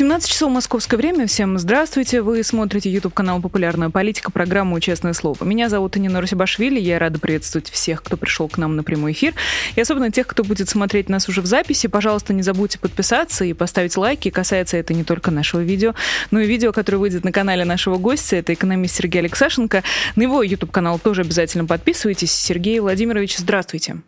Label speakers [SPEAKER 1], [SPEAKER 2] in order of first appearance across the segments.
[SPEAKER 1] 17 часов московское время. Всем здравствуйте. Вы смотрите YouTube канал «Популярная политика», программу «Честное слово». Меня зовут Анина Русибашвили. Я рада приветствовать всех, кто пришел к нам на прямой эфир. И особенно тех, кто будет смотреть нас уже в записи. Пожалуйста, не забудьте подписаться и поставить лайки. Касается это не только нашего видео, но и видео, которое выйдет на канале нашего гостя. Это экономист Сергей Алексашенко. На его YouTube канал тоже обязательно подписывайтесь. Сергей Владимирович, здравствуйте.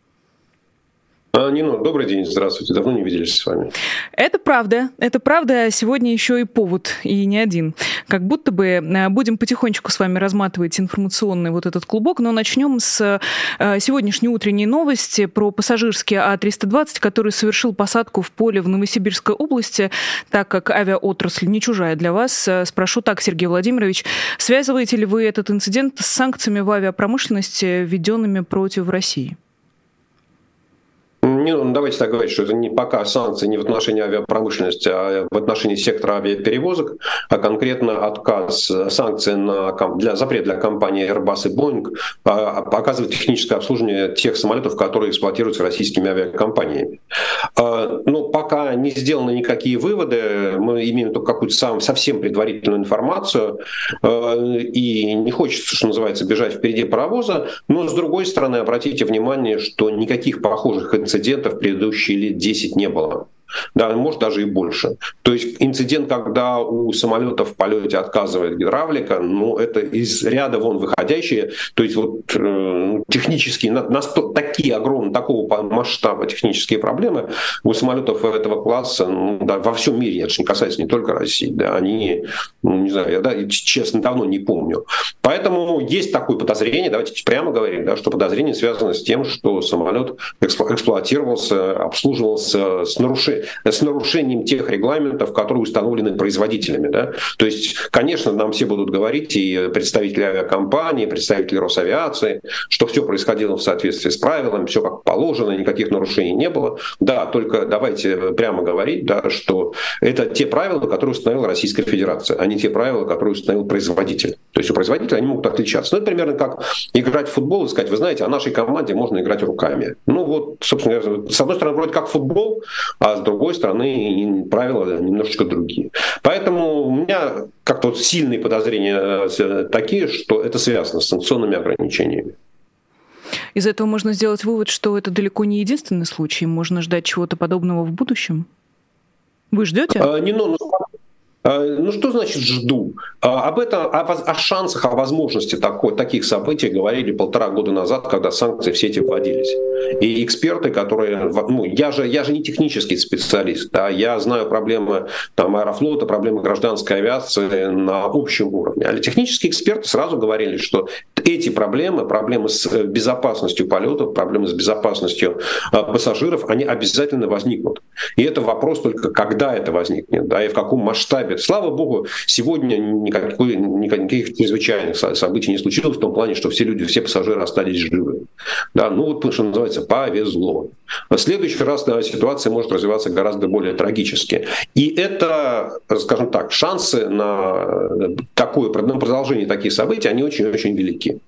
[SPEAKER 2] А, Нина, добрый день, здравствуйте. Давно не виделись с вами.
[SPEAKER 1] Это правда. Это правда. Сегодня еще и повод, и не один. Как будто бы э, будем потихонечку с вами разматывать информационный вот этот клубок, но начнем с э, сегодняшней утренней новости про пассажирский А-320, который совершил посадку в поле в Новосибирской области, так как авиаотрасль не чужая для вас. Э, спрошу так, Сергей Владимирович, связываете ли вы этот инцидент с санкциями в авиапромышленности, введенными против России?
[SPEAKER 2] Ну, давайте так говорить, что это не пока санкции не в отношении авиапромышленности, а в отношении сектора авиаперевозок, а конкретно отказ санкций на, для запрет для компании Airbus и Boeing а, оказывает техническое обслуживание тех самолетов, которые эксплуатируются российскими авиакомпаниями. А, ну, пока не сделаны никакие выводы, мы имеем только какую-то сам, совсем предварительную информацию, а, и не хочется, что называется, бежать впереди паровоза, но, с другой стороны, обратите внимание, что никаких похожих инцидентов инцидентов предыдущие лет 10 не было да, может даже и больше. То есть инцидент, когда у самолета в полете отказывает гидравлика, ну это из ряда вон выходящие, то есть вот э, технические, на, на такие огромные, такого масштаба технические проблемы у самолетов этого класса ну, да, во всем мире, это же не касается не только России, да, они, ну, не знаю, я да, честно давно не помню. Поэтому есть такое подозрение, давайте прямо говорим, да, что подозрение связано с тем, что самолет эксплуатировался, обслуживался с нарушением с нарушением тех регламентов, которые установлены производителями. Да? То есть, конечно, нам все будут говорить, и представители авиакомпании, представители Росавиации, что все происходило в соответствии с правилами, все как положено, никаких нарушений не было. Да, только давайте прямо говорить, да, что это те правила, которые установила Российская Федерация, а не те правила, которые установил производитель. То есть у производителя они могут отличаться. Ну, это примерно как играть в футбол и сказать, вы знаете, о нашей команде можно играть руками. Ну вот, собственно, с одной стороны, вроде как футбол, а с другой другой стороны правила немножечко другие. Поэтому у меня как-то вот сильные подозрения э, такие, что это связано с санкционными ограничениями.
[SPEAKER 1] Из этого можно сделать вывод, что это далеко не единственный случай. Можно ждать чего-то подобного в будущем. Вы ждете? А,
[SPEAKER 2] не, ну, а, ну что значит жду? А, об этом, о, о шансах, о возможности такой, таких событий говорили полтора года назад, когда санкции все эти вводились. И эксперты, которые, ну я же, я же не технический специалист, да, я знаю проблемы там, аэрофлота, проблемы гражданской авиации на общем уровне. А технические эксперты сразу говорили, что эти проблемы, проблемы с э, безопасностью полетов, проблемы с безопасностью пассажиров, они обязательно возникнут. И это вопрос только, когда это возникнет, да, и в каком масштабе это. Слава богу, сегодня никакой, никаких чрезвычайных событий не случилось в том плане, что все люди, все пассажиры остались живы. Да, ну вот, что называется, повезло. В следующий раз да, ситуация может развиваться гораздо более трагически. И это, скажем так, шансы на такое на продолжение таких событий, они очень-очень велики.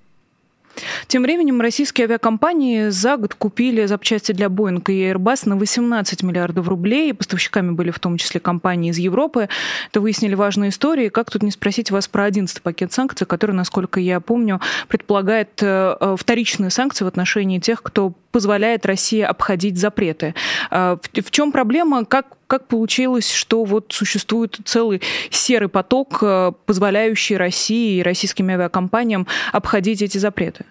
[SPEAKER 1] Тем временем российские авиакомпании за год купили запчасти для Boeing и Airbus на 18 миллиардов рублей. Поставщиками были в том числе компании из Европы. Это выяснили важные истории. Как тут не спросить вас про 11 пакет санкций, который, насколько я помню, предполагает э, э, вторичные санкции в отношении тех, кто позволяет России обходить запреты. А, в чем проблема? Как как получилось, что вот существует целый серый поток, э, позволяющий России и российским авиакомпаниям обходить эти запреты?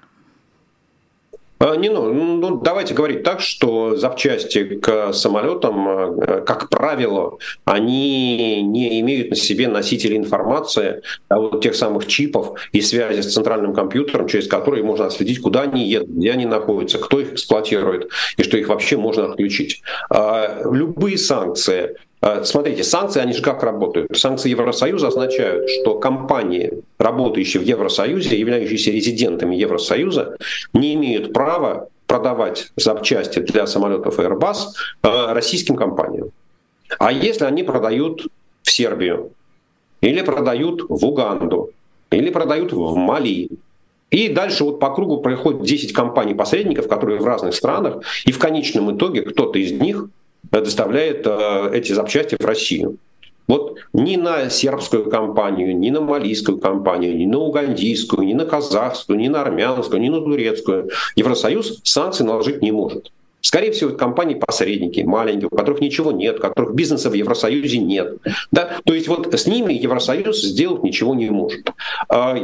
[SPEAKER 2] А, не, ну, ну, давайте говорить так, что запчасти к самолетам, э, как правило, они не имеют на себе носители информации, а вот тех самых чипов и связи с центральным компьютером, через которые можно отследить, куда они едут, где они находятся, кто их эксплуатирует, и что их вообще можно отключить. А, любые санкции а, смотрите, санкции, они же как работают? Санкции Евросоюза означают, что компании, работающие в Евросоюзе, являющиеся резидентами Евросоюза, не имеют права продавать запчасти для самолетов Airbus а, российским компаниям. А если они продают в Сербию, или продают в Уганду, или продают в Мали. И дальше вот по кругу проходит 10 компаний-посредников, которые в разных странах, и в конечном итоге кто-то из них доставляет э, эти запчасти в Россию. Вот ни на сербскую компанию, ни на малийскую компанию, ни на угандийскую, ни на казахскую, ни на армянскую, ни на турецкую Евросоюз санкции наложить не может. Скорее всего, компании-посредники, маленькие, у которых ничего нет, у которых бизнеса в Евросоюзе нет. Да? То есть вот с ними Евросоюз сделать ничего не может. А,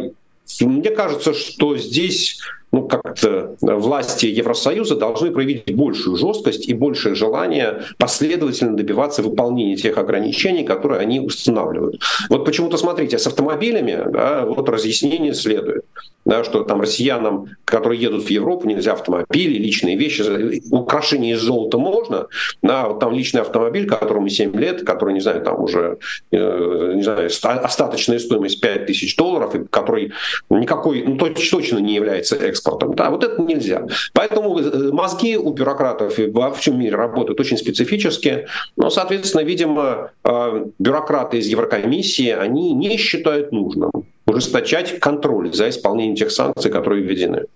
[SPEAKER 2] мне кажется, что здесь ну, как-то власти Евросоюза должны проявить большую жесткость и большее желание последовательно добиваться выполнения тех ограничений, которые они устанавливают. Вот почему-то, смотрите, с автомобилями да, вот разъяснение следует да, что там россиянам, которые едут в Европу, нельзя автомобили, личные вещи, украшения из золота можно, да, вот там личный автомобиль, которому 7 лет, который, не знаю, там уже, э, не знаю, остаточная стоимость 5 тысяч долларов, и который никакой, ну, точно не является экспортом, да, вот это нельзя. Поэтому э, мозги у бюрократов во всем мире работают очень специфически, но, соответственно, видимо, э, бюрократы из Еврокомиссии, они не считают нужным ужесточать контроль за исполнением тех санкций, которые введены.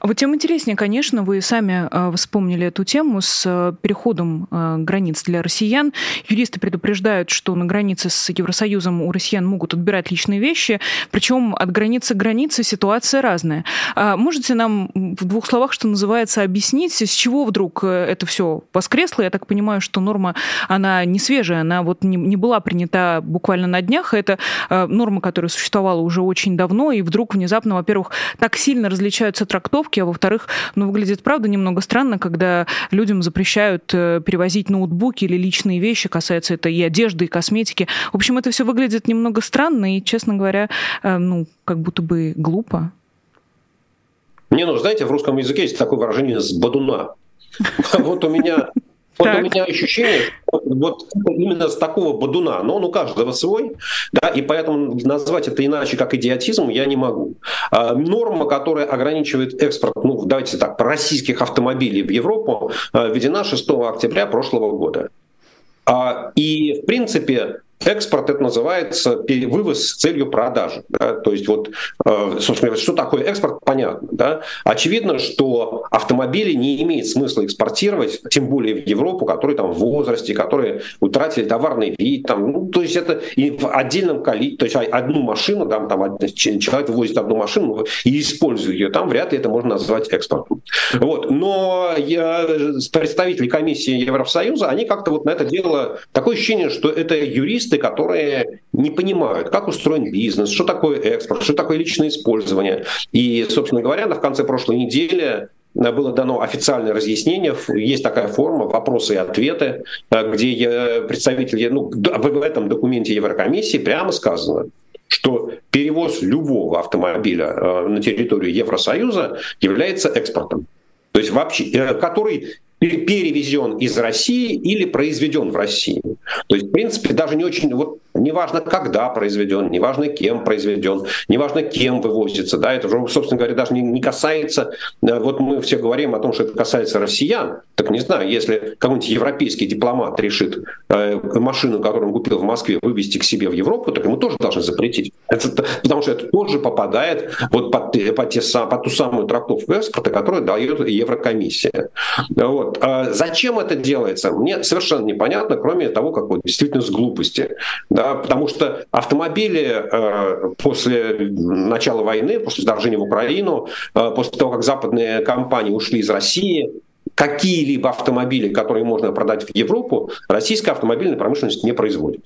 [SPEAKER 1] А вот тем интереснее, конечно, вы сами э, вспомнили эту тему с э, переходом э, границ для россиян. Юристы предупреждают, что на границе с Евросоюзом у россиян могут отбирать личные вещи, причем от границы к границе ситуация разная. А можете нам в двух словах, что называется, объяснить, с чего вдруг это все воскресло? Я так понимаю, что норма, она не свежая, она вот не, не была принята буквально на днях. Это норма, которая существовала уже очень давно, и вдруг внезапно, во-первых, так сильно различаются трактовки трактовки, а во-вторых, ну, выглядит, правда, немного странно, когда людям запрещают э, перевозить ноутбуки или личные вещи, касается это и одежды, и косметики. В общем, это все выглядит немного странно и, честно говоря, э, ну, как будто бы глупо.
[SPEAKER 2] Не, ну, знаете, в русском языке есть такое выражение «с бодуна». Вот у меня вот так. у меня ощущение, вот именно с такого бодуна, но он у каждого свой, да, и поэтому назвать это иначе, как идиотизм, я не могу. А, норма, которая ограничивает экспорт, ну, давайте так, российских автомобилей в Европу, а, введена 6 октября прошлого года. А, и, в принципе, Экспорт это называется вывоз с целью продажи. Да? То есть вот, э, собственно что такое экспорт, понятно. Да? Очевидно, что автомобили не имеет смысла экспортировать, тем более в Европу, которые там в возрасте, которые утратили товарный вид. Там, ну, то есть это и в отдельном количестве, то есть одну машину, там, там человек вывозит одну машину и использует ее, там вряд ли это можно назвать экспортом. Вот. Но я, представители комиссии Евросоюза, они как-то вот на это дело, такое ощущение, что это юрист специалисты, которые не понимают, как устроен бизнес, что такое экспорт, что такое личное использование. И, собственно говоря, в конце прошлой недели было дано официальное разъяснение, есть такая форма «Вопросы и ответы», где представители, ну, в этом документе Еврокомиссии прямо сказано, что перевоз любого автомобиля э, на территорию Евросоюза является экспортом. То есть вообще, э, который перевезен из России или произведен в России. То есть, в принципе, даже не очень, вот неважно, когда произведен, неважно, кем произведен, неважно, кем вывозится, да, это уже, собственно говоря, даже не, не касается, э, вот мы все говорим о том, что это касается россиян, так не знаю, если какой-нибудь европейский дипломат решит э, машину, которую он купил в Москве, вывести к себе в Европу, так ему тоже должны запретить. Это, потому что это тоже попадает вот под, под, те, под ту самую трактовку экспорта, которую дает Еврокомиссия. Вот. А зачем это делается, мне совершенно непонятно, кроме того, как вот действительно с глупости. Да, потому что автомобили э, после начала войны, после вторжения в Украину, э, после того, как западные компании ушли из России, какие-либо автомобили, которые можно продать в Европу, российская автомобильная промышленность не производит.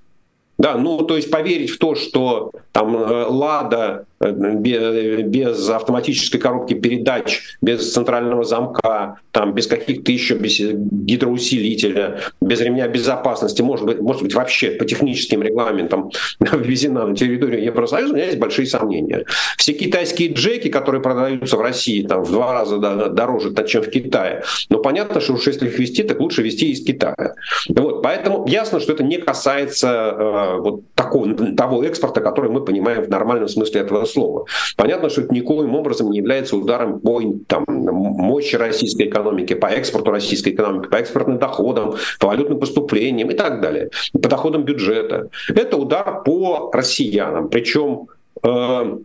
[SPEAKER 2] Да, ну то есть поверить в то, что там э, Лада без автоматической коробки передач, без центрального замка, там, без каких-то еще без гидроусилителя, без ремня безопасности, может быть, может быть вообще по техническим регламентам ввезена на территорию Евросоюза, у меня есть большие сомнения. Все китайские джеки, которые продаются в России там, в два раза дороже, чем в Китае, но понятно, что уж если их везти, так лучше везти из Китая. Вот, поэтому ясно, что это не касается э, вот такого, того экспорта, который мы понимаем в нормальном смысле этого слова. Понятно, что это никоим образом не является ударом по там, мощи российской экономики, по экспорту российской экономики, по экспортным доходам, по валютным поступлениям и так далее, по доходам бюджета. Это удар по россиянам. Причем э,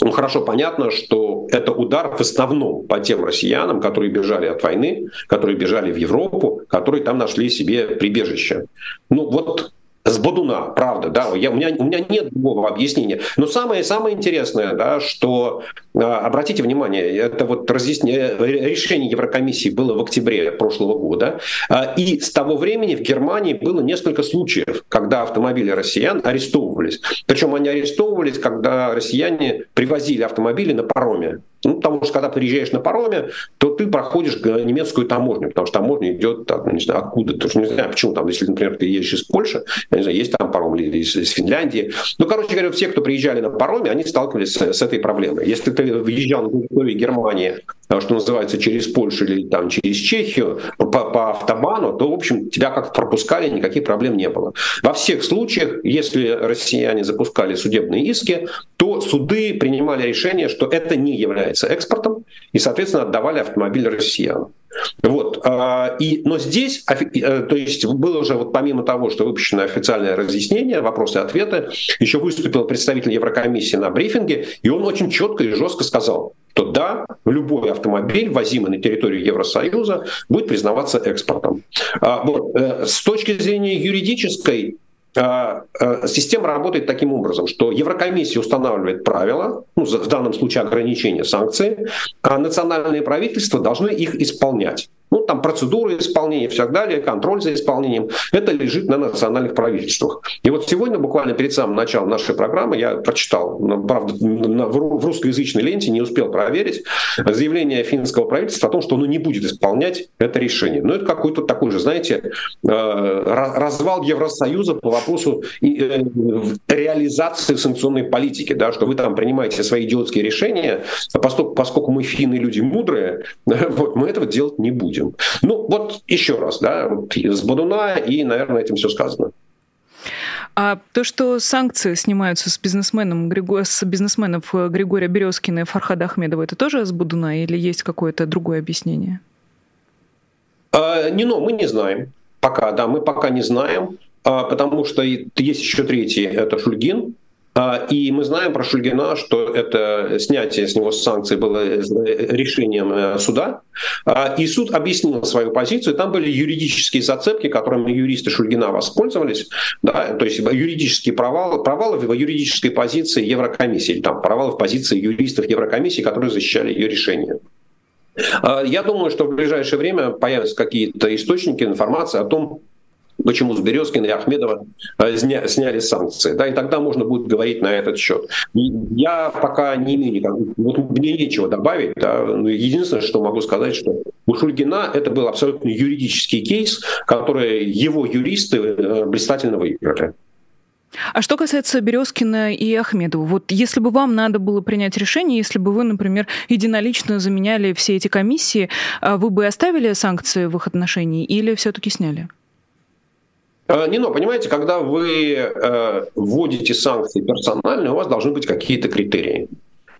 [SPEAKER 2] ну, хорошо понятно, что это удар в основном по тем россиянам, которые бежали от войны, которые бежали в Европу, которые там нашли себе прибежище. Ну вот с Бодуна, правда, да, я, у, меня, у меня нет другого объяснения. Но самое, самое интересное, да, что, а, обратите внимание, это вот разъяснение, решение Еврокомиссии было в октябре прошлого года, а, и с того времени в Германии было несколько случаев, когда автомобили россиян арестовывались. Причем они арестовывались, когда россияне привозили автомобили на пароме. Ну, потому что когда приезжаешь на пароме, то ты проходишь немецкую таможню, потому что таможня идет ну, не знаю, откуда-то. Не знаю, почему там, если, например, ты едешь из Польши, я не знаю, есть там паром или из, из Финляндии. Ну, короче говоря, все, кто приезжали на пароме, они сталкивались с, с этой проблемой. Если ты въезжал на территорию Германии, э, что называется, через Польшу или там через Чехию по, по автобану, то, в общем, тебя как пропускали, никаких проблем не было. Во всех случаях, если россияне запускали судебные иски, то суды принимали решение, что это не является экспортом, и, соответственно, отдавали автомобиль россиянам. Вот. А, и, но здесь, э, то есть было уже вот помимо того, что выпущено официальное разъяснение, вопросы и ответы, еще выступил представитель Еврокомиссии на брифинге, и он очень четко и жестко сказал, что да, любой автомобиль, возимый на территорию Евросоюза, будет признаваться экспортом. А, вот. Э, с точки зрения юридической, система работает таким образом, что Еврокомиссия устанавливает правила, ну, в данном случае ограничения санкций, а национальные правительства должны их исполнять. Ну, там процедуры исполнения и так далее, контроль за исполнением, это лежит на национальных правительствах. И вот сегодня, буквально перед самым началом нашей программы, я прочитал, правда, в русскоязычной ленте, не успел проверить, заявление финского правительства о том, что оно не будет исполнять это решение. Но это какой-то такой же, знаете, э, развал Евросоюза по вопросу э, реализации санкционной политики, да, что вы там принимаете свои идиотские решения, а поскольку мы финны люди мудрые, вот, мы этого делать не будем будем. Ну, вот еще раз, да, вот с Бодуна, и, наверное, этим все сказано.
[SPEAKER 1] А то, что санкции снимаются с бизнесменом, с бизнесменов э, Григория Березкина и Фархада Ахмедова, это тоже с Будуна или есть какое-то другое объяснение?
[SPEAKER 2] А, не, но мы не знаем. Пока, да, мы пока не знаем, а, потому что есть еще третий, это Шульгин, и мы знаем про Шульгина, что это снятие с него санкций было э, решением э, суда. А, и суд объяснил свою позицию. Там были юридические зацепки, которыми юристы Шульгина воспользовались. Да, то есть юридические провалы, провалы в юридической позиции Еврокомиссии, там, провалы в позиции юристов Еврокомиссии, которые защищали ее решение. А, я думаю, что в ближайшее время появятся какие-то источники информации о том, почему с Березкина и Ахмедова э, сняли санкции. Да, и тогда можно будет говорить на этот счет. Я пока не имею никакого, вот мне нечего добавить. Да. Единственное, что могу сказать, что у Шульгина это был абсолютно юридический кейс, который его юристы э, блистательно выиграли.
[SPEAKER 1] А что касается Березкина и Ахмедова, вот если бы вам надо было принять решение, если бы вы, например, единолично заменяли все эти комиссии, а вы бы оставили санкции в их отношении или все-таки сняли?
[SPEAKER 2] Э, не, но понимаете, когда вы э, вводите санкции персонально, у вас должны быть какие-то критерии.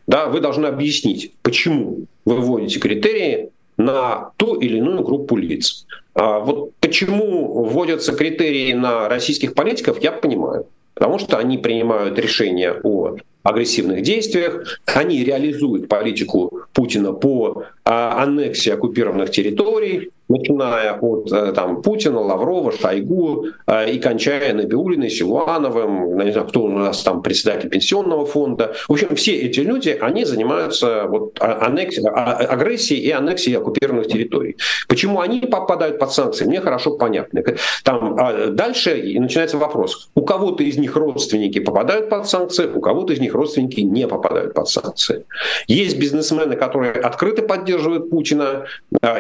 [SPEAKER 2] Да, вы должны объяснить, почему вы вводите критерии на ту или иную группу лиц. А вот почему вводятся критерии на российских политиков, я понимаю. Потому что они принимают решения о агрессивных действиях, они реализуют политику Путина по а, аннексии оккупированных территорий, начиная от э, там, Путина, Лаврова, Шойгу э, и кончая Набиулиной, Силуановым, не знаю, кто у нас там председатель пенсионного фонда. В общем, все эти люди, они занимаются вот, а, аннексией, а, агрессией и аннексией оккупированных территорий. Почему они попадают под санкции, мне хорошо понятно. Там, а дальше начинается вопрос. У кого-то из них родственники попадают под санкции, у кого-то из них родственники не попадают под санкции. Есть бизнесмены, которые открыто поддерживают Путина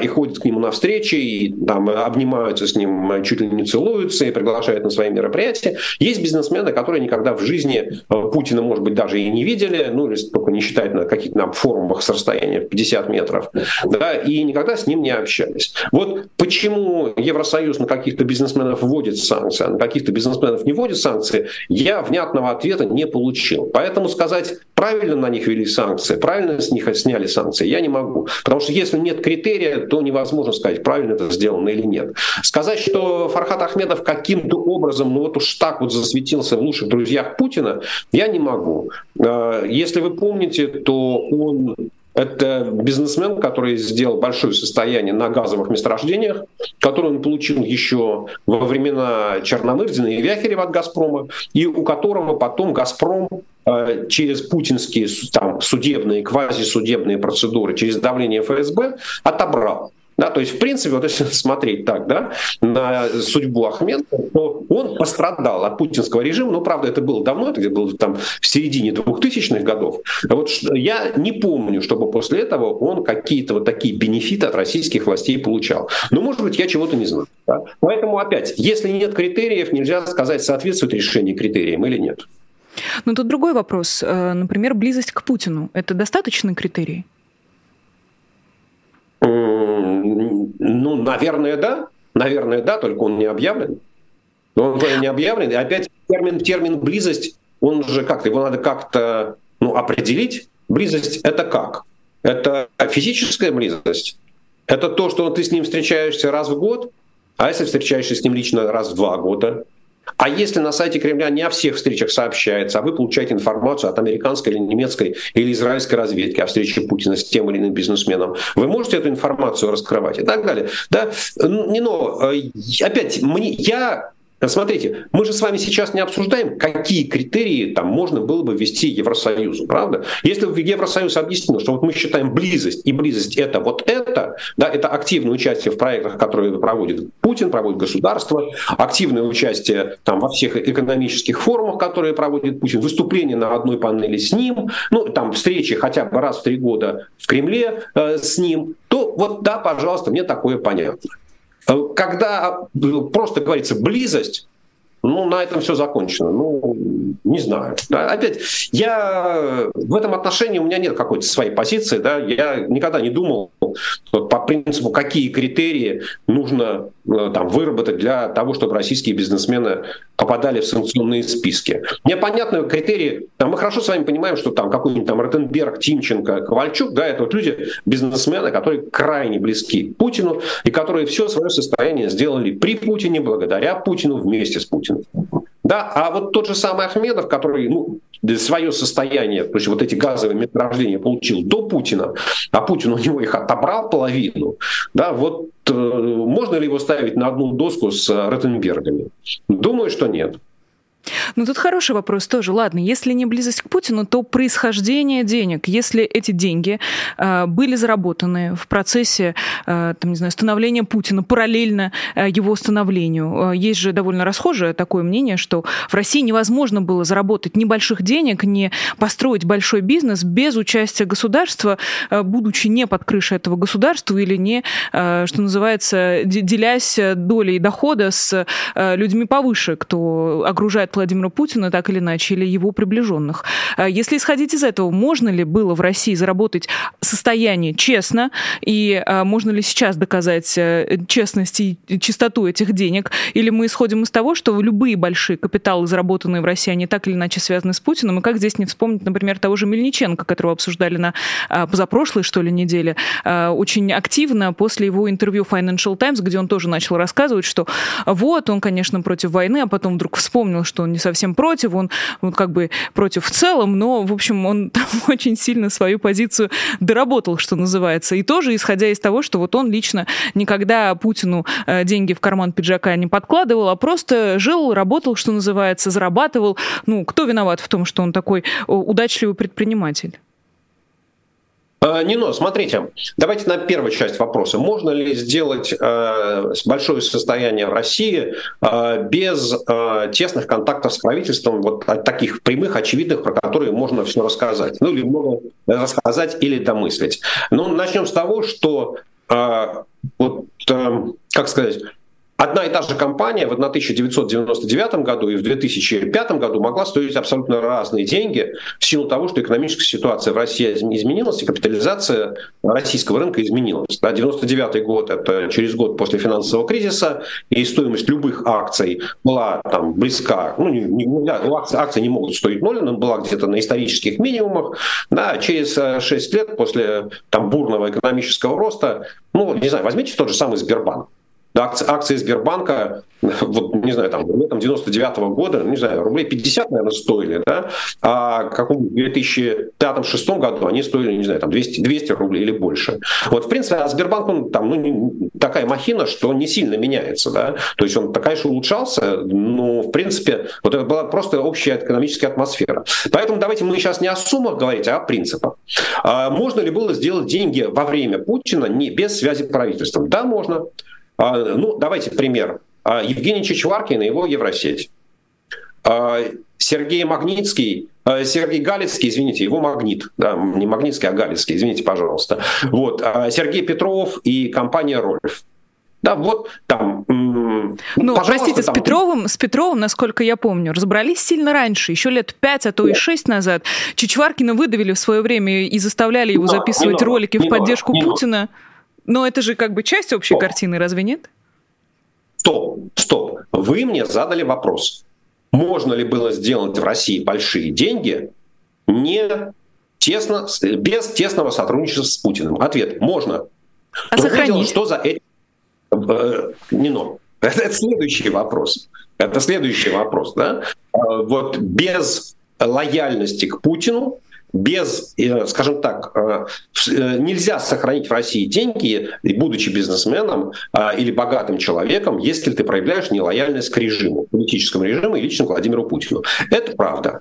[SPEAKER 2] и ходят к нему навстречу, встречи, и там обнимаются с ним, чуть ли не целуются и приглашают на свои мероприятия. Есть бизнесмены, которые никогда в жизни э, Путина, может быть, даже и не видели, ну, если только не считать на каких-то на форумах с расстояния в 50 метров, да, и никогда с ним не общались. Вот почему Евросоюз на каких-то бизнесменов вводит санкции, а на каких-то бизнесменов не вводит санкции, я внятного ответа не получил. Поэтому Поэтому сказать, правильно на них ввели санкции, правильно с них сняли санкции, я не могу. Потому что если нет критерия, то невозможно сказать, правильно это сделано или нет. Сказать, что Фархат Ахмедов каким-то образом, ну вот уж так вот засветился в лучших друзьях Путина, я не могу. А, если вы помните, то он это бизнесмен, который сделал большое состояние на газовых месторождениях, которое он получил еще во времена Черномырдина и Вяхерева от «Газпрома», и у которого потом «Газпром» э, через путинские там, судебные, квазисудебные процедуры, через давление ФСБ отобрал. Да, то есть, в принципе, вот если смотреть так, да, на судьбу Ахмеда, то он пострадал от путинского режима, но, правда, это было давно, это было там в середине 2000-х годов. Вот я не помню, чтобы после этого он какие-то вот такие бенефиты от российских властей получал. Но, может быть, я чего-то не знаю. Да? Поэтому, опять, если нет критериев, нельзя сказать, соответствует решение критериям или нет.
[SPEAKER 1] Но тут другой вопрос. Э, например, близость к Путину. Это достаточный критерий?
[SPEAKER 2] Ну, наверное, да. Наверное, да, только он не объявлен. Он не объявлен. И опять термин, термин близость, он же как-то, его надо как-то ну, определить. Близость это как? Это физическая близость? Это то, что ты с ним встречаешься раз в год, а если встречаешься с ним лично раз в два года? А если на сайте Кремля не о всех встречах сообщается, а вы получаете информацию от американской или немецкой или израильской разведки о встрече Путина с тем или иным бизнесменом, вы можете эту информацию раскрывать и так далее. Да? Не, но, э, опять, мне, я Смотрите, мы же с вами сейчас не обсуждаем, какие критерии там можно было бы ввести Евросоюзу, правда? Если бы Евросоюз объяснил, что вот мы считаем близость, и близость это вот это, да, это активное участие в проектах, которые проводит Путин, проводит государство, активное участие там во всех экономических форумах, которые проводит Путин, выступление на одной панели с ним, ну, там встречи хотя бы раз в три года в Кремле э, с ним, то вот да, пожалуйста, мне такое понятно. Когда просто говорится близость, ну, на этом все закончено. Ну, не знаю. Да, опять, я в этом отношении у меня нет какой-то своей позиции. Да, я никогда не думал по принципу, какие критерии нужно э, там, выработать для того, чтобы российские бизнесмены попадали в санкционные списки. Мне понятны критерии. Там, мы хорошо с вами понимаем, что там какой-нибудь там Ротенберг, Тимченко, Ковальчук, да, это вот люди, бизнесмены, которые крайне близки Путину и которые все свое состояние сделали при Путине, благодаря Путину, вместе с Путиным. Да, а вот тот же самый Ахмедов, который ну, свое состояние, то есть вот эти газовые месторождения получил до Путина, а Путин у него их отобрал половину, да, вот э, можно ли его ставить на одну доску с Ротенбергами? Думаю, что нет.
[SPEAKER 1] Ну, тут хороший вопрос тоже. Ладно, если не близость к Путину, то происхождение денег. Если эти деньги э, были заработаны в процессе, э, там, не знаю, становления Путина, параллельно э, его становлению. Э, есть же довольно расхожее такое мнение, что в России невозможно было заработать небольших денег, не построить большой бизнес без участия государства, э, будучи не под крышей этого государства или не, э, что называется, делясь долей дохода с э, людьми повыше, кто окружает Владимира Путина, так или иначе, или его приближенных. А если исходить из этого, можно ли было в России заработать состояние честно, и а, можно ли сейчас доказать э, честность и чистоту этих денег, или мы исходим из того, что любые большие капиталы, заработанные в России, они так или иначе связаны с Путиным, и как здесь не вспомнить, например, того же Мельниченко, которого обсуждали на а, позапрошлой, что ли, неделе, очень активно после его интервью Financial Times, где он тоже начал рассказывать, что вот, он, конечно, против войны, а потом вдруг вспомнил, что он не совсем против, он, он как бы против в целом, но, в общем, он там очень сильно свою позицию доработал, что называется. И тоже исходя из того, что вот он лично никогда Путину э, деньги в карман пиджака не подкладывал, а просто жил, работал, что называется, зарабатывал. Ну, кто виноват в том, что он такой удачливый предприниматель?
[SPEAKER 2] Э, Нино, смотрите, давайте на первую часть вопроса. Можно ли сделать э, большое состояние в России э, без тесных контактов с правительством, вот таких прямых, очевидных, про которые можно все рассказать? Ну, или много рассказать или домыслить. Ну, начнем с того, что, вот, как сказать, Одна и та же компания в 1999 году и в 2005 году могла стоить абсолютно разные деньги в силу того, что экономическая ситуация в России изменилась и капитализация российского рынка изменилась. Да, 99 год — это через год после финансового кризиса, и стоимость любых акций была там близка, ну, не, не, акции, акции не могут стоить ноль, но была где-то на исторических минимумах. Да, через 6 э, лет после там, бурного экономического роста, ну, не знаю, возьмите тот же самый Сбербанк. Акции, акции Сбербанка, вот, не знаю, там, летом 99 -го года, не знаю, рублей 50, наверное, стоили, да, а в каком 2005-2006 году они стоили, не знаю, там 200, 200 рублей или больше. Вот, в принципе, а Сбербанк, он там, ну, такая махина, что не сильно меняется, да, то есть он же улучшался, но, в принципе, вот это была просто общая экономическая атмосфера. Поэтому давайте мы сейчас не о суммах говорить, а о принципах. А можно ли было сделать деньги во время Путина не без связи с правительством? Да, можно. А, ну, давайте пример. А, Евгений Чичваркин и его Евросеть. А, Сергей Магнитский, Сергей Галицкий, извините, его Магнит, да, не Магнитский, а Галицкий, извините, пожалуйста. Вот, Сергей Петров и компания Рольф. Да, вот там.
[SPEAKER 1] Ну, простите, там... с Петровым, с Петровым, насколько я помню, разобрались сильно раньше, еще лет пять, а то и шесть назад. Чичваркина выдавили в свое время и заставляли его записывать не ролики не в поддержку не Путина. Надо. Но это же как бы часть общей стоп. картины, разве нет?
[SPEAKER 2] Стоп, стоп. Вы мне задали вопрос. Можно ли было сделать в России большие деньги не тесно, без тесного сотрудничества с Путиным? Ответ – можно.
[SPEAKER 1] А сохранить? Дело,
[SPEAKER 2] что за этим... Э, не но. Это, это следующий вопрос. Это следующий вопрос. Да? Э, вот без лояльности к Путину без, э, скажем так, э, э, нельзя сохранить в России деньги, будучи бизнесменом или богатым человеком, если ты проявляешь нелояльность к режиму, политическому режиму и лично Владимиру Путину. Это правда.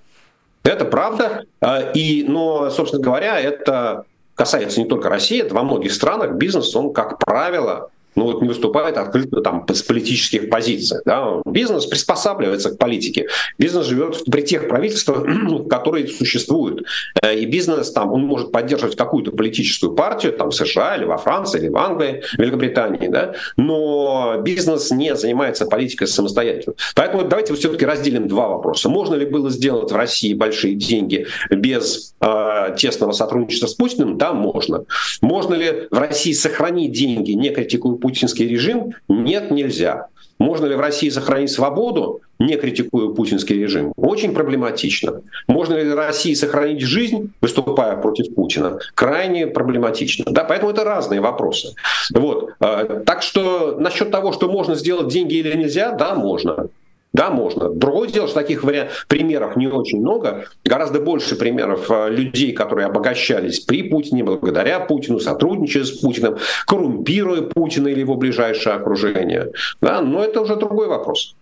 [SPEAKER 2] Это правда. И, но, собственно говоря, это касается не только России, это во многих странах бизнес, он, как правило, ну вот не выступает открыто там с политических позиций. Да? Бизнес приспосабливается к политике. Бизнес живет при тех правительствах, которые существуют. Э, и бизнес там, он может поддерживать какую-то политическую партию, там в США или во Франции, или в Англии, Великобритании, да? но бизнес не занимается политикой самостоятельно. Поэтому давайте все-таки разделим два вопроса. Можно ли было сделать в России большие деньги без э, тесного сотрудничества с Путиным? Да, можно. Можно ли в России сохранить деньги, не критикуя путинский режим? Нет, нельзя. Можно ли в России сохранить свободу, не критикуя путинский режим? Очень проблематично. Можно ли в России сохранить жизнь, выступая против Путина? Крайне проблематично. Да, поэтому это разные вопросы. Вот. А, так что насчет того, что можно сделать деньги или нельзя, да, можно. Да, можно. Другое дело, что таких вариант, примеров не очень много. Гораздо больше примеров э, людей, которые обогащались при Путине, благодаря Путину, сотрудничая с Путиным, коррумпируя Путина или его ближайшее окружение. Да, но это уже другой вопрос.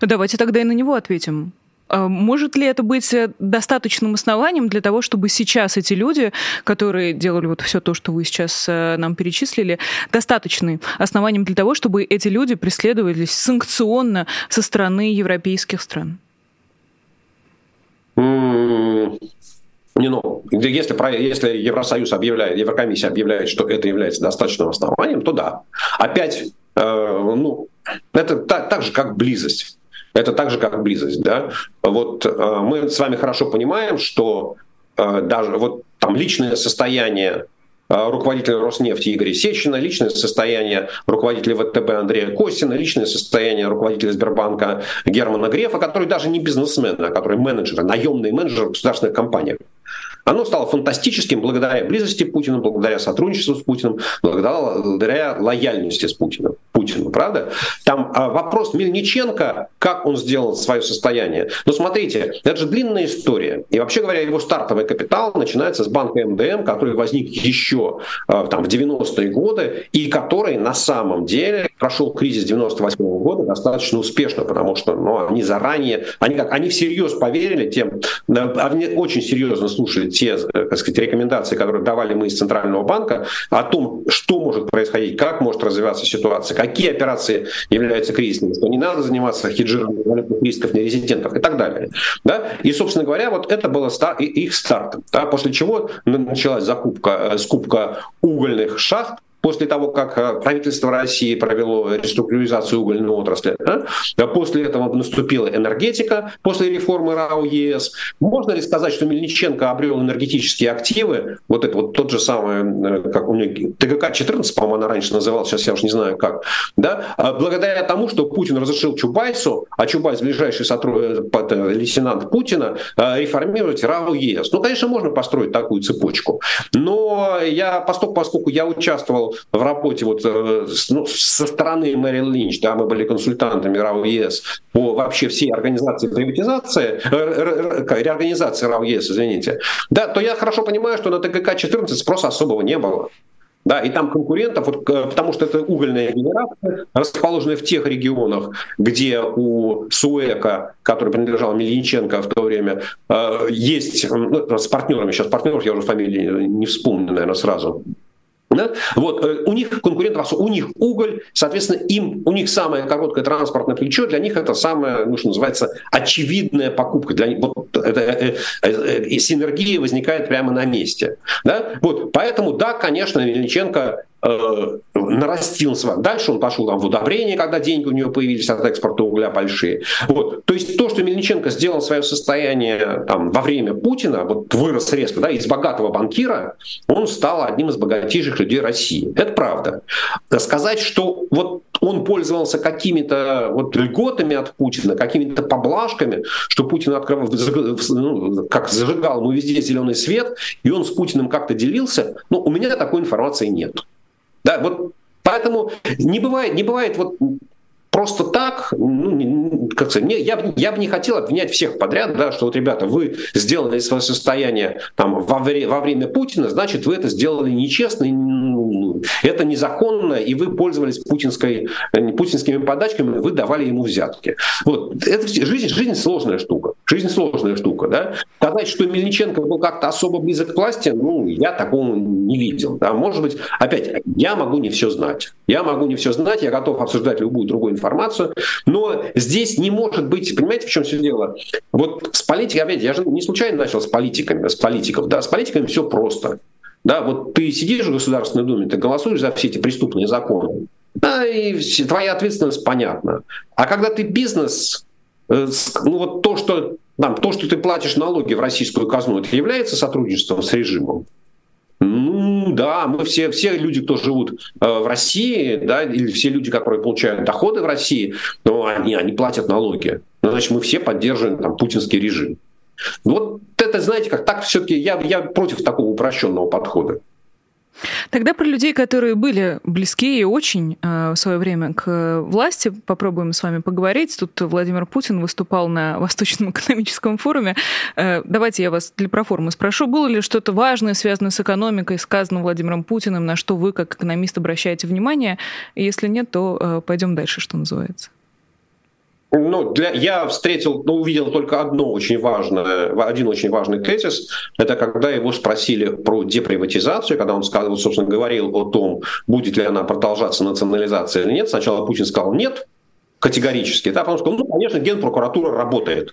[SPEAKER 1] Давайте тогда и на него ответим. А может ли это быть э, достаточным основанием для того, чтобы сейчас эти люди, которые делали вот все то, что вы сейчас э, нам перечислили, достаточным основанием для того, чтобы эти люди преследовались санкционно со стороны европейских стран?
[SPEAKER 2] Не, ну, если, если Евросоюз объявляет, Еврокомиссия объявляет, что это является достаточным основанием, то да. Опять, э, ну, это так, так же, как близость. Это так же, как близость. Да? Вот э, мы с вами хорошо понимаем, что э, даже вот там личное состояние э, руководителя Роснефти Игоря Сечина, личное состояние руководителя ВТБ Андрея Костина, личное состояние руководителя Сбербанка Германа Грефа, который даже не бизнесмен, а который менеджер, наемный менеджер в государственных компаниях. Оно стало фантастическим благодаря близости к Путину, благодаря сотрудничеству с Путиным, благодаря лояльности с Путиным. Путину, правда? Там а, вопрос Мельниченко, как он сделал свое состояние. Но смотрите, это же длинная история. И вообще говоря, его стартовый капитал начинается с банка МДМ, который возник еще а, там, в 90-е годы, и который на самом деле прошел кризис 98 -го года достаточно успешно, потому что ну, они заранее, они, как, они всерьез поверили тем, они очень серьезно слушали те, э, так сказать, рекомендации, которые давали мы из Центрального банка о том, что может происходить, как может развиваться ситуация, какие операции являются кризисными, что не надо заниматься хеджированием рисков нерезидентов и так далее. Да? И, собственно говоря, вот это было их старт. Да? После чего началась закупка, э, скупка угольных шахт, после того, как э, правительство России провело реструктуризацию угольной отрасли. Да? После этого наступила энергетика, после реформы РАО ЕС. Можно ли сказать, что Мельниченко обрел энергетические активы, вот это вот тот же самый, э, как у него ТГК-14, по-моему, она раньше называлась, сейчас я уж не знаю как, да? А благодаря тому, что Путин разрешил Чубайсу, а Чубайс ближайший сотрудник, э, лейтенант Путина, реформировать РАО ЕС. Ну, конечно, можно построить такую цепочку. Но я, поскольку я участвовал в работе вот э, ну, со стороны Мэрил Линч, да, мы были консультантами РАО ЕС по вообще всей организации приватизации, э, реорганизации РАО ЕС, извините, да, то я хорошо понимаю, что на ТГК-14 спроса особого не было. Да, и там конкурентов, вот, э, потому что это угольная генерация, расположенная в тех регионах, где у Суэка, который принадлежал Мельниченко в то время, есть ну, с партнерами, сейчас партнеров я уже фамилии не вспомню, наверное, сразу, да? Вот, э, у них конкурентов, у них уголь, соответственно, им, у них самое короткое транспортное плечо, для них это самая, ну, что называется, очевидная покупка. Для них, вот, это, э, э, э, синергия возникает прямо на месте. Да? Вот, поэтому, да, конечно, Мельниченко э, нарастил свой. Дальше он пошел там, в удобрение, когда деньги у него появились от экспорта угля большие. Вот. То есть то, что Мельниченко сделал свое состояние там, во время Путина, вот вырос резко, да, из богатого банкира, он стал одним из богатейших людей России. Это правда. Сказать, что вот он пользовался какими-то вот льготами от Путина, какими-то поблажками, что Путин открывал, ну, как зажигал ему везде зеленый свет, и он с Путиным как-то делился, ну, у меня такой информации нет. Да, вот поэтому не бывает, не бывает вот просто так, ну, как сказать, мне, я, я бы не хотел обвинять всех подряд, да, что вот, ребята, вы сделали свое состояние там, во, вре, во время Путина, значит, вы это сделали нечестно, это незаконно, и вы пользовались путинской, путинскими подачками, вы давали ему взятки. Вот. Это, жизнь, жизнь сложная штука. Жизнь сложная штука, да. Сказать, что Мельниченко был как-то особо близок к власти, ну, я такого не видел. Да. Может быть, опять, я могу не все знать. Я могу не все знать, я готов обсуждать любую другую информацию, но здесь не может быть, понимаете, в чем все дело? Вот с политикой, опять, я же не случайно начал с политиками, с политиков, да, с политиками все просто. Да, вот ты сидишь в Государственной Думе, ты голосуешь за все эти преступные законы, да, и твоя ответственность понятна. А когда ты бизнес, ну вот то, что там, то, что ты платишь налоги в российскую казну, это является сотрудничеством с режимом? Ну да, мы все, все люди, кто живут э, в России, да, или все люди, которые получают доходы в России, ну, они, они платят налоги. Ну, значит, мы все поддерживаем там путинский режим. Вот это, знаете, как так все-таки я, я против такого упрощенного подхода.
[SPEAKER 1] Тогда про людей, которые были близки и очень э, в свое время к власти, попробуем с вами поговорить. Тут Владимир Путин выступал на Восточном экономическом форуме. Э, давайте я вас для проформы спрошу, было ли что-то важное, связанное с экономикой, сказано Владимиром Путиным, на что вы, как экономист, обращаете внимание? Если нет, то э, пойдем дальше, что называется.
[SPEAKER 2] Ну, для, я встретил, ну, увидел только одно очень важное, один очень важный тезис. Это когда его спросили про деприватизацию, когда он сказал, собственно, говорил о том, будет ли она продолжаться национализация или нет. Сначала Путин сказал нет, категорически. Да, потом сказал, ну, конечно, генпрокуратура работает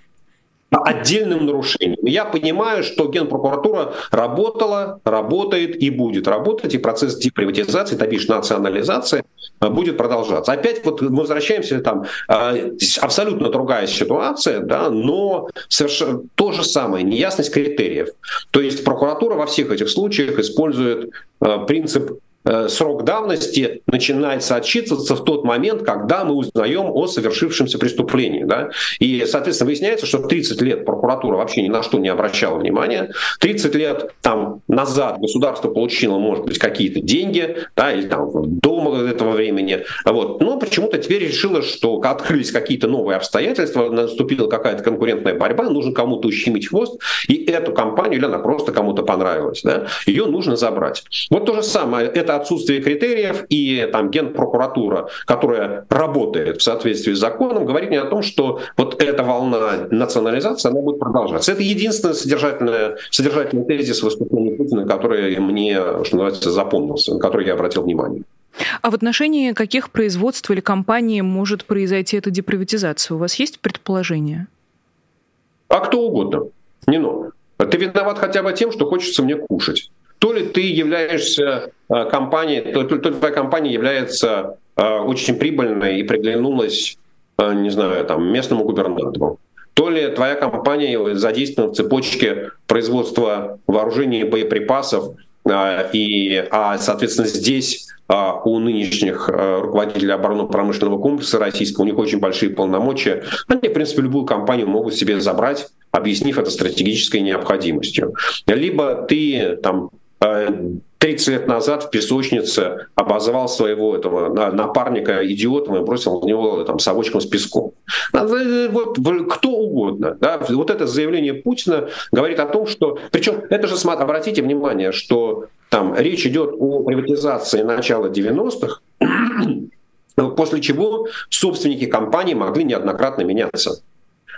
[SPEAKER 2] отдельным нарушением. Я понимаю, что Генпрокуратура работала, работает и будет работать, и процесс деприватизации, то бишь национализации, э, будет продолжаться. Опять вот мы возвращаемся там, э, абсолютно другая ситуация, да, но совершенно то же самое, неясность критериев. То есть прокуратура во всех этих случаях использует э, принцип срок давности начинается отчитываться в тот момент, когда мы узнаем о совершившемся преступлении. Да? И, соответственно, выясняется, что 30 лет прокуратура вообще ни на что не обращала внимания. 30 лет там, назад государство получило, может быть, какие-то деньги, да, или там до этого времени. Вот. Но почему-то теперь решило, что открылись какие-то новые обстоятельства, наступила какая-то конкурентная борьба, нужно кому-то ущемить хвост, и эту компанию, или она просто кому-то понравилась, да, ее нужно забрать. Вот то же самое. Это отсутствие критериев и там генпрокуратура, которая работает в соответствии с законом, говорит мне о том, что вот эта волна национализации, она будет продолжаться. Это единственный содержательный, содержательный тезис выступления Путина, который мне, что называется, запомнился, на который я обратил внимание.
[SPEAKER 1] А в отношении каких производств или компаний может произойти эта деприватизация? У вас есть предположение?
[SPEAKER 2] А кто угодно. Не но. Ты виноват хотя бы тем, что хочется мне кушать. То ли ты являешься компанией, то, то, то ли твоя компания является очень прибыльной и приглянулась, не знаю, там, местному губернатору то ли твоя компания задействована в цепочке производства вооружений и боеприпасов, и, а, соответственно, здесь у нынешних руководителей оборонно-промышленного комплекса российского, у них очень большие полномочия. Они, в принципе, любую компанию могут себе забрать, объяснив это стратегической необходимостью. Либо ты там 30 лет назад в песочнице обозвал своего этого напарника идиотом и бросил в него там совочком с песком. Э, вот кто угодно. Да? Вот это заявление Путина говорит о том, что... Причем это же, обратите внимание, что там речь идет о приватизации начала 90-х, после чего собственники компании могли неоднократно меняться.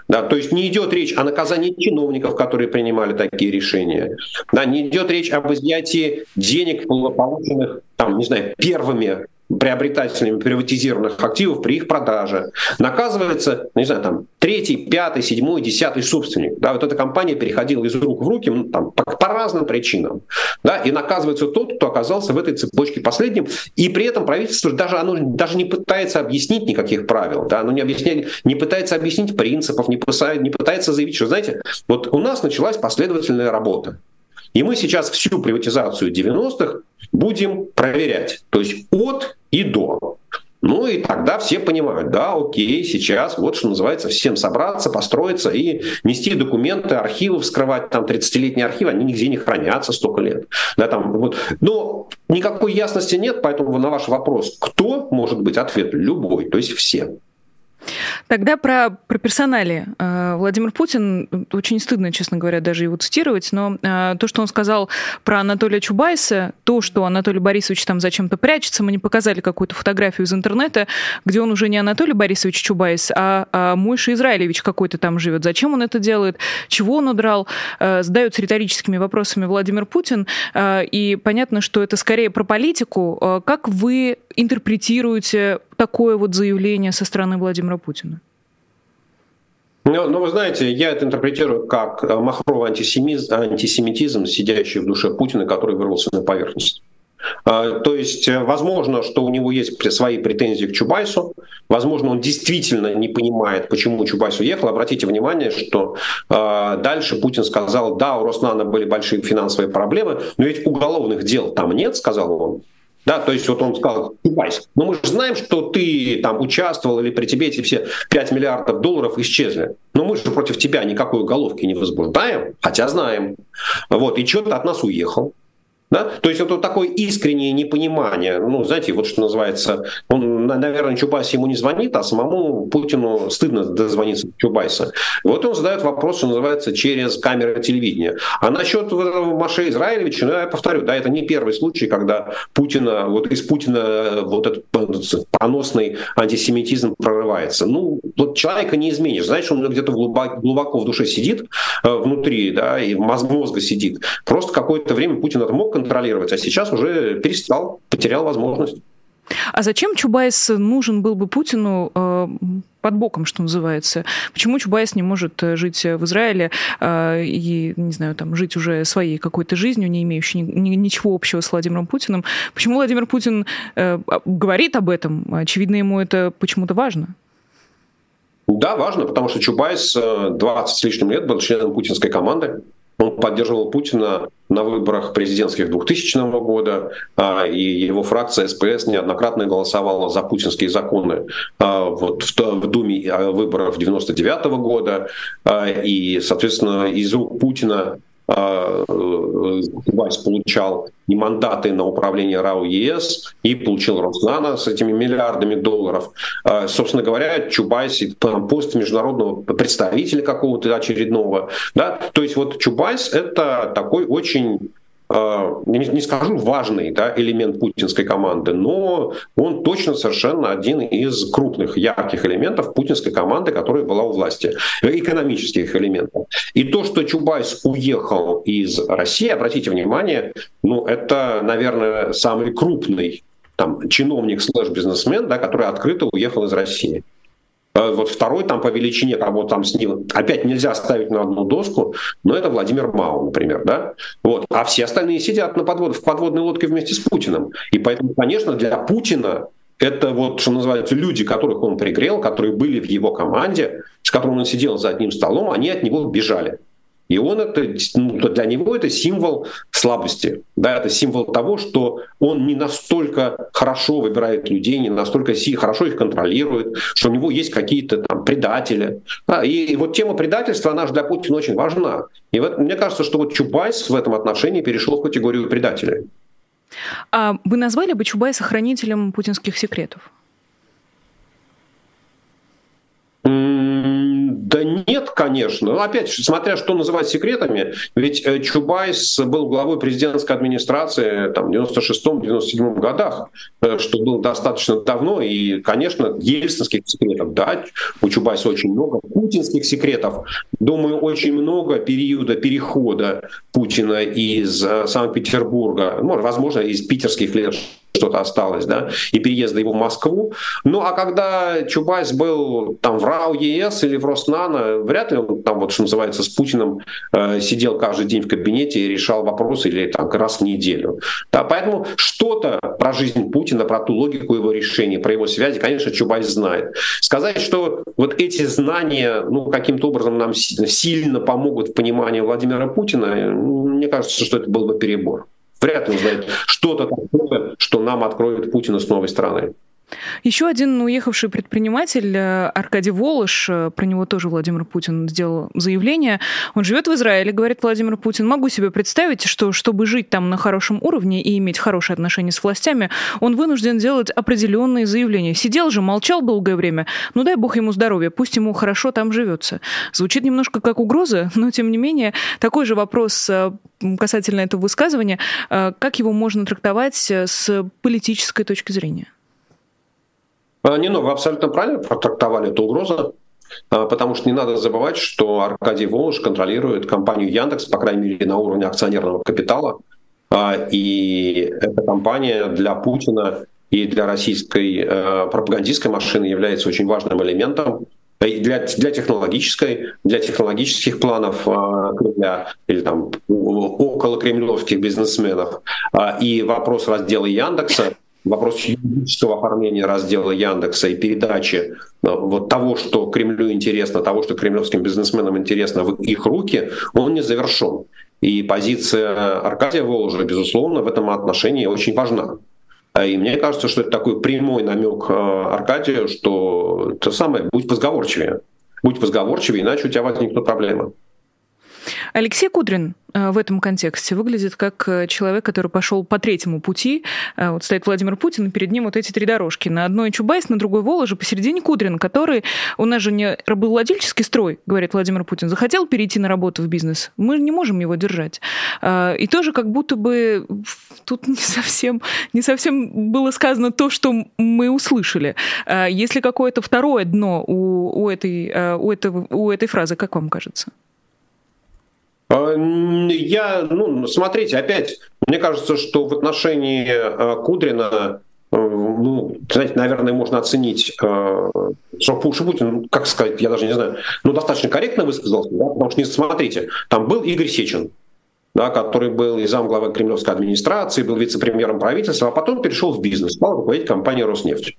[SPEAKER 2] Да, то есть не идет речь о наказании чиновников, которые принимали такие решения. Да, не идет речь об изъятии денег, полученных там, не знаю, первыми приобретателями приватизированных активов при их продаже. Наказывается, не знаю, там, третий, пятый, седьмой, десятый собственник. Да, вот эта компания переходила из рук в руки ну, там, по, по разным причинам. Да, и наказывается тот, кто оказался в этой цепочке последним. И при этом правительство даже, оно даже не пытается объяснить никаких правил. Да, оно не, объясняет, не пытается объяснить принципов, не пытается, не пытается заявить, что, знаете, вот у нас началась последовательная работа. И мы сейчас всю приватизацию 90-х будем проверять. То есть от и до. Ну и тогда все понимают, да, окей, сейчас вот что называется, всем собраться, построиться и нести документы, архивы вскрывать, там 30-летние архивы, они нигде не хранятся столько лет. Да, там, вот. Но никакой ясности нет, поэтому на ваш вопрос, кто может быть, ответ любой, то есть все.
[SPEAKER 1] Тогда про, про персонали. Э, Владимир Путин, очень стыдно, честно говоря, даже его цитировать, но э, то, что он сказал про Анатолия Чубайса, то, что Анатолий Борисович там зачем-то прячется, мы не показали какую-то фотографию из интернета, где он уже не Анатолий Борисович Чубайс, а, а Мойша Израилевич какой-то там живет. Зачем он это делает? Чего он удрал? Э, задается риторическими вопросами Владимир Путин, и понятно, что это скорее про политику. Как вы интерпретируете такое вот заявление со стороны Владимира Путина?
[SPEAKER 2] Ну, ну, вы знаете, я это интерпретирую как э, махровый антисемизм, антисемитизм, сидящий в душе Путина, который вырвался на поверхность. А, то есть, э, возможно, что у него есть свои претензии к Чубайсу, возможно, он действительно не понимает, почему Чубайс уехал. Обратите внимание, что э, дальше Путин сказал, да, у Роснано были большие финансовые проблемы, но ведь уголовных дел там нет, сказал он. Да, то есть вот он сказал, Чубайс, но мы же знаем, что ты там участвовал или при тебе эти все 5 миллиардов долларов исчезли. Но мы же против тебя никакой уголовки не возбуждаем, хотя знаем. Вот, и что ты от нас уехал. Да? То есть это такое искреннее непонимание. Ну, знаете, вот что называется, он, наверное, Чубайс ему не звонит, а самому Путину стыдно дозвониться Чубайса. Вот он задает вопрос, что называется, через камеры телевидения. А насчет Маше Израилевича, ну, я повторю, да, это не первый случай, когда Путина, вот из Путина вот этот поносный антисемитизм прорывается. Ну, вот человека не изменишь. Знаешь, он где-то глубоко, глубоко в душе сидит, э, внутри, да, и мозга сидит. Просто какое-то время Путин это мог контролировать, а сейчас уже перестал, потерял возможность.
[SPEAKER 1] А зачем Чубайс нужен был бы Путину э, под боком, что называется? Почему Чубайс не может э, жить в Израиле э, и, не знаю, там, жить уже своей какой-то жизнью, не имеющей ни, ничего общего с Владимиром Путиным? Почему Владимир Путин э, говорит об этом? Очевидно, ему это почему-то важно.
[SPEAKER 2] Да, важно, потому что Чубайс 20 э, с лишним лет был членом путинской команды. Он поддерживал Путина на выборах президентских 2000 года, а, и его фракция СПС неоднократно голосовала за путинские законы а, вот в Думе а, выборов 99 года, и, соответственно, из рук Путина Чубайс получал и мандаты на управление РАО ЕЭС и получил Роснано с этими миллиардами долларов. Собственно говоря, Чубайс пост международного представителя какого-то очередного. Да? То есть вот Чубайс — это такой очень а, не скажу важный да, элемент путинской команды, но он точно совершенно один из крупных, ярких элементов путинской команды, которая была у власти, экономических элементов. И то, что Чубайс уехал из России, обратите внимание, ну это, наверное, самый крупный там, чиновник слэш-бизнесмен, да, который открыто уехал из России. Э, вот второй там по величине, кого там с ним, опять нельзя ставить на одну доску, но это Владимир Мау, например, да? Вот. А все остальные сидят на подвод, в подводной лодке вместе с Путиным. И поэтому, конечно, для Путина это вот, что называется, люди, которых он пригрел, которые были в его команде, с которым он сидел за одним столом, они от него бежали. И он это, ну, для него это символ слабости, да, это символ того, что он не настолько хорошо выбирает людей, не настолько хорошо их контролирует, что у него есть какие-то там предатели. Да, и, и вот тема предательства, она же для Путина очень важна. И вот, мне кажется, что вот Чубайс в этом отношении перешел в категорию предателя.
[SPEAKER 1] А вы назвали бы Чубайса хранителем путинских секретов?
[SPEAKER 2] Да нет, конечно. Ну, опять, смотря что называть секретами, ведь э, Чубайс был главой президентской администрации там, в 96-97 годах, э, что было достаточно давно, и, конечно, ельцинских секретов, да, у Чубайса очень много, путинских секретов, думаю, очень много периода перехода Путина из э, Санкт-Петербурга, ну, возможно, из питерских лет что-то осталось, да, и переезда его в Москву. Ну, а когда Чубайс был там в РАО ЕЭС или в Роснано, вряд ли он там, вот что называется, с Путиным э, сидел каждый день в кабинете и решал вопросы или там раз в неделю. Да, поэтому что-то про жизнь Путина, про ту логику его решений, про его связи, конечно, Чубайс знает. Сказать, что вот эти знания, ну, каким-то образом нам сильно помогут в понимании Владимира Путина, мне кажется, что это был бы перебор. Вряд ли он что-то такое, что нам откроет Путина с новой стороны.
[SPEAKER 1] Еще один уехавший предприниматель э, Аркадий Волош, э, про него тоже Владимир Путин сделал заявление. Он живет в Израиле, говорит Владимир Путин. Могу себе представить, что чтобы жить там на хорошем уровне и иметь хорошие отношения с властями, он вынужден делать определенные заявления. Сидел же, молчал долгое время. Ну дай бог ему здоровья, пусть ему хорошо там живется. Звучит немножко как угроза, но тем не менее такой же вопрос э, касательно этого высказывания. Как его можно трактовать с политической точки зрения?
[SPEAKER 2] А, не, ну вы абсолютно правильно протрактовали эту угрозу, потому что не надо забывать, что Аркадий Волош контролирует компанию Яндекс, по крайней мере, на уровне акционерного капитала. И эта компания для Путина и для российской э, пропагандистской машины является очень важным элементом для, для технологической, для технологических планов Кремля или там около кремлевских бизнесменов. И вопрос раздела Яндекса вопрос юридического оформления раздела Яндекса и передачи э, вот того, что Кремлю интересно, того, что кремлевским бизнесменам интересно в их руки, он не завершен. И позиция Аркадия Воложа, безусловно, в этом отношении очень важна. И мне кажется, что это такой прямой намек э, Аркадию, что то самое, будь позговорчивее. Будь позговорчивее, иначе у тебя возникнут проблемы.
[SPEAKER 1] Алексей Кудрин э, в этом контексте выглядит как э, человек, который пошел по третьему пути. Э, вот стоит Владимир Путин, и перед ним вот эти три дорожки. На одной Чубайс, на другой Воложа, посередине Кудрин, который... У нас же не рабовладельческий строй, говорит Владимир Путин. Захотел перейти на работу в бизнес. Мы не можем его держать. И тоже как будто бы тут не совсем, не совсем было сказано то, что мы услышали. Если какое-то второе дно у, у, этой, у, этого, у этой фразы, как вам кажется?
[SPEAKER 2] А, я, ну, смотрите, опять, мне кажется, что в отношении а, Кудрина э, ну, знаете, наверное, можно оценить, э, что Путин, как сказать, я даже не знаю, ну, достаточно корректно высказался, да, потому что, не смотрите, там был Игорь Сечин, да, который был и замглавы кремлевской администрации, был вице-премьером правительства, а потом перешел в бизнес, стал руководить компанией «Роснефть».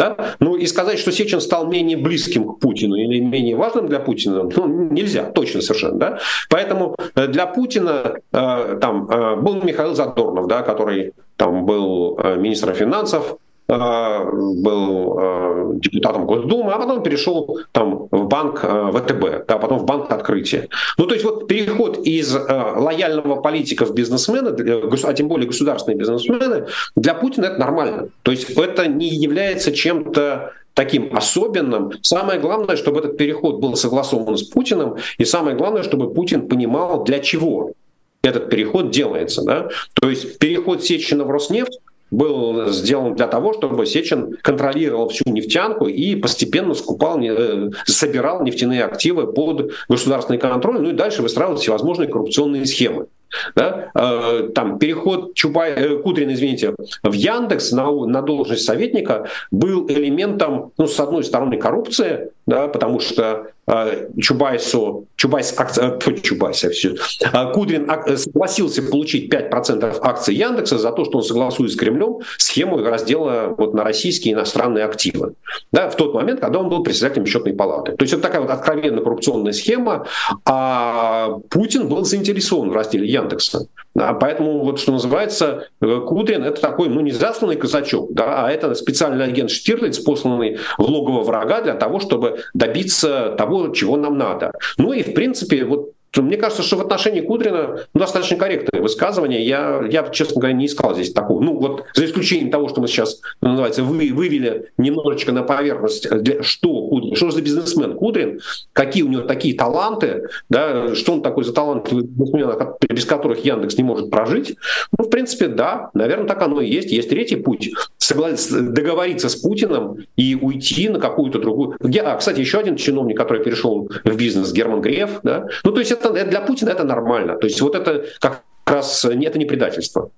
[SPEAKER 2] Да? Ну и сказать, что Сечин стал менее близким к Путину или менее важным для Путина, ну, нельзя, точно совершенно. Да? Поэтому э, для Путина э, там э, был Михаил Задорнов, да, который там был э, министром финансов, был э, депутатом Госдумы, а потом перешел там, в банк э, ВТБ, а потом в банк Открытие. Ну, то есть вот переход из лояльного политика в бизнесмена, а тем более государственные бизнесмены, для Путина это нормально. То есть это не является чем-то таким особенным. Самое главное, чтобы этот переход был согласован с Путиным, и самое главное, чтобы Путин понимал, для чего этот переход делается. Да? То есть переход Сечина в Роснефть был сделан для того, чтобы Сечин контролировал всю нефтянку и постепенно скупал, э, собирал нефтяные активы под государственный контроль, ну и дальше выстраивал всевозможные коррупционные схемы. Да? Там переход Чубай, Кудрин, извините, в Яндекс на, на должность советника был элементом, ну, с одной стороны, коррупции, да, потому что э, Чубайсу, Чубайс, акция, Чубайс, все, э, Кудрин согласился получить 5% акций Яндекса за то, что он согласует с Кремлем схему раздела вот на российские иностранные активы. Да, в тот момент, когда он был председателем счетной палаты. То есть это такая вот откровенно коррупционная схема, а Путин был заинтересован в разделе Яндекса. Да, поэтому вот что называется, Кудрин это такой, ну не засланный казачок, да, а это специальный агент Штирлиц, посланный в логово врага для того, чтобы добиться того, чего нам надо. Ну и, в принципе, вот мне кажется, что в отношении Кудрина ну, достаточно корректное высказывание. Я, я, честно говоря, не искал здесь такого. Ну, вот за исключением того, что мы сейчас, называется, вы, вывели немножечко на поверхность, что Кудрин, что за бизнесмен Кудрин, какие у него такие таланты, да, что он такой за талантливый бизнесмен, без которых Яндекс не может прожить. Ну, в принципе, да, наверное, так оно и есть. Есть третий путь. Договориться с Путиным и уйти на какую-то другую... А, кстати, еще один чиновник, который перешел в бизнес, Герман Греф, да, ну, то есть это, для Путина это нормально. То есть вот это как раз это не предательство.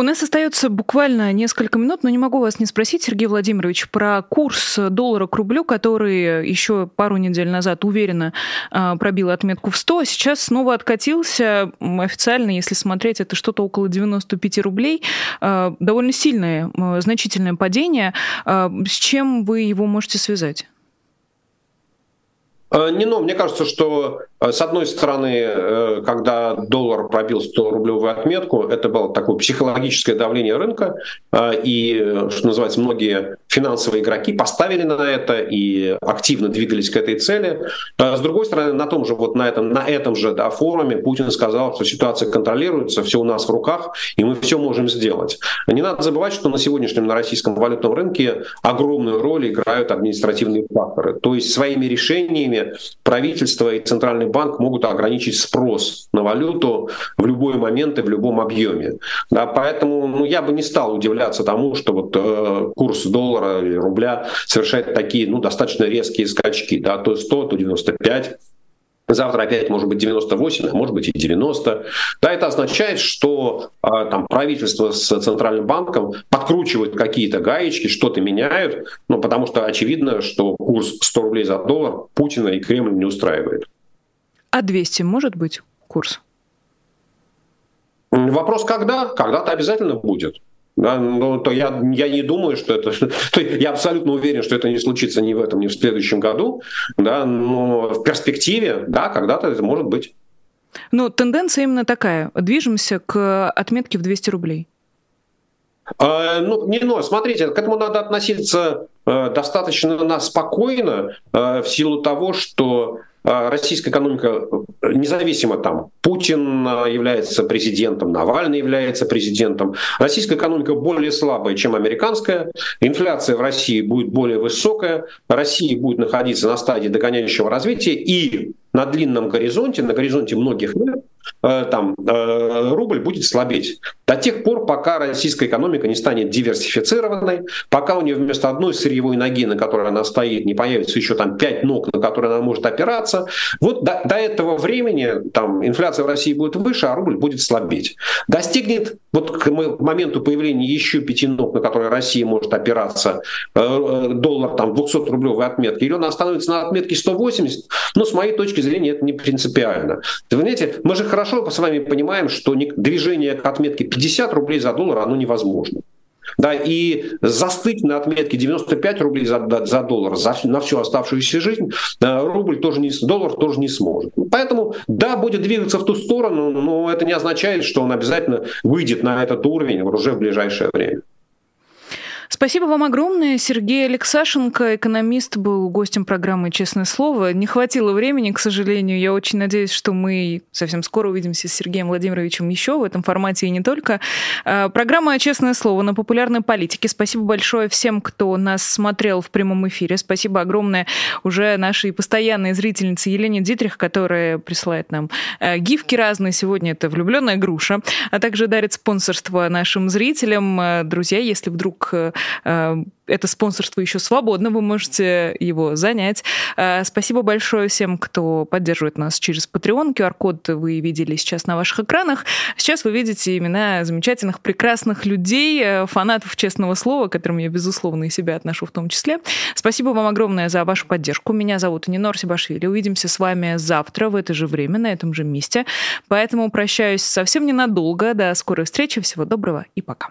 [SPEAKER 1] У нас остается буквально несколько минут, но не могу вас не спросить, Сергей Владимирович, про курс доллара к рублю, который еще пару недель назад уверенно а, пробил отметку в 100, а сейчас снова откатился. Официально, если смотреть, это что-то около 95 рублей. А, довольно сильное, значительное падение. С чем вы его можете связать?
[SPEAKER 2] Не, ну, мне кажется, что с одной стороны, э, когда доллар пробил 100-рублевую отметку, это было такое психологическое давление рынка, э, и, что называется, многие финансовые игроки поставили на это и активно двигались к этой цели. С другой стороны, на том же, вот на этом, на этом же да, форуме Путин сказал, что ситуация контролируется, все у нас в руках, и мы все можем сделать. Не надо забывать, что на сегодняшнем на российском валютном рынке огромную роль играют административные факторы. То есть своими решениями правительство и центральный банк могут ограничить спрос на валюту в любой момент и в любом объеме. Да, поэтому ну, я бы не стал удивляться тому, что вот, э, курс доллара или рубля совершает такие ну, достаточно резкие скачки. Да, то 100, то 95. Завтра опять может быть 98, а может быть и 90. Да, это означает, что э, там правительство с центральным банком подкручивают какие-то гаечки, что-то меняют, ну, потому что очевидно, что курс 100 рублей за доллар Путина и Кремль не устраивает.
[SPEAKER 1] А 200 может быть курс?
[SPEAKER 2] Вопрос когда? Когда-то обязательно будет. Да, ну, то я, я не думаю, что это... То я абсолютно уверен, что это не случится ни в этом, ни в следующем году. Да, но в перспективе, да, когда-то это может быть.
[SPEAKER 1] Но тенденция именно такая. Движемся к отметке в 200 рублей.
[SPEAKER 2] А, ну, не, но смотрите, к этому надо относиться э, достаточно спокойно э, в силу того, что российская экономика независимо там, Путин а, является президентом, Навальный является президентом, российская экономика более слабая, чем американская, инфляция в России будет более высокая, Россия будет находиться на стадии догоняющего развития, и на длинном горизонте, на горизонте многих лет, э, там, э, рубль будет слабеть. До тех пор, пока российская экономика не станет диверсифицированной, пока у нее вместо одной сырьевой ноги, на которой она стоит, не появится еще там пять ног, на которые она может опираться, вот до, до этого времени там, инфляция в России будет выше, а рубль будет слабеть. Достигнет вот к моменту появления еще пяти ног, на которые Россия может опираться, э, доллар там 200-рублевой отметки, или он остановится на отметке 180, но с моей точки зрения это не принципиально. Вы знаете, мы же хорошо с вами понимаем, что движение к отметке 50 рублей за доллар, оно невозможно. Да, и застыть на отметке 95 рублей за, за доллар за, на всю оставшуюся жизнь э, рубль тоже не, доллар тоже не сможет. Поэтому, да, будет двигаться в ту сторону, но это не означает, что он обязательно выйдет на этот уровень уже в ближайшее время.
[SPEAKER 1] Спасибо вам огромное. Сергей Алексашенко, экономист, был гостем программы «Честное слово». Не хватило времени, к сожалению. Я очень надеюсь, что мы совсем скоро увидимся с Сергеем Владимировичем еще в этом формате и не только. А, программа «Честное слово» на популярной политике. Спасибо большое всем, кто нас смотрел в прямом эфире. Спасибо огромное уже нашей постоянной зрительнице Елене Дитрих, которая присылает нам э, гифки разные. Сегодня это влюбленная груша, а также дарит спонсорство нашим зрителям. Э, друзья, если вдруг э, это спонсорство еще свободно, вы можете его занять. Э, спасибо большое всем, кто поддерживает нас через Patreon. QR-код вы видели сейчас на ваших экранах. Сейчас вы видите имена замечательных, прекрасных людей, э, фанатов честного слова, к которым я, безусловно, и себя отношу в том числе. Спасибо вам огромное за вашу поддержку. Меня зовут Нинор Сибашвили. Увидимся с вами завтра в это же время, на этом же месте. Поэтому прощаюсь совсем ненадолго. До скорой встречи. Всего доброго и пока.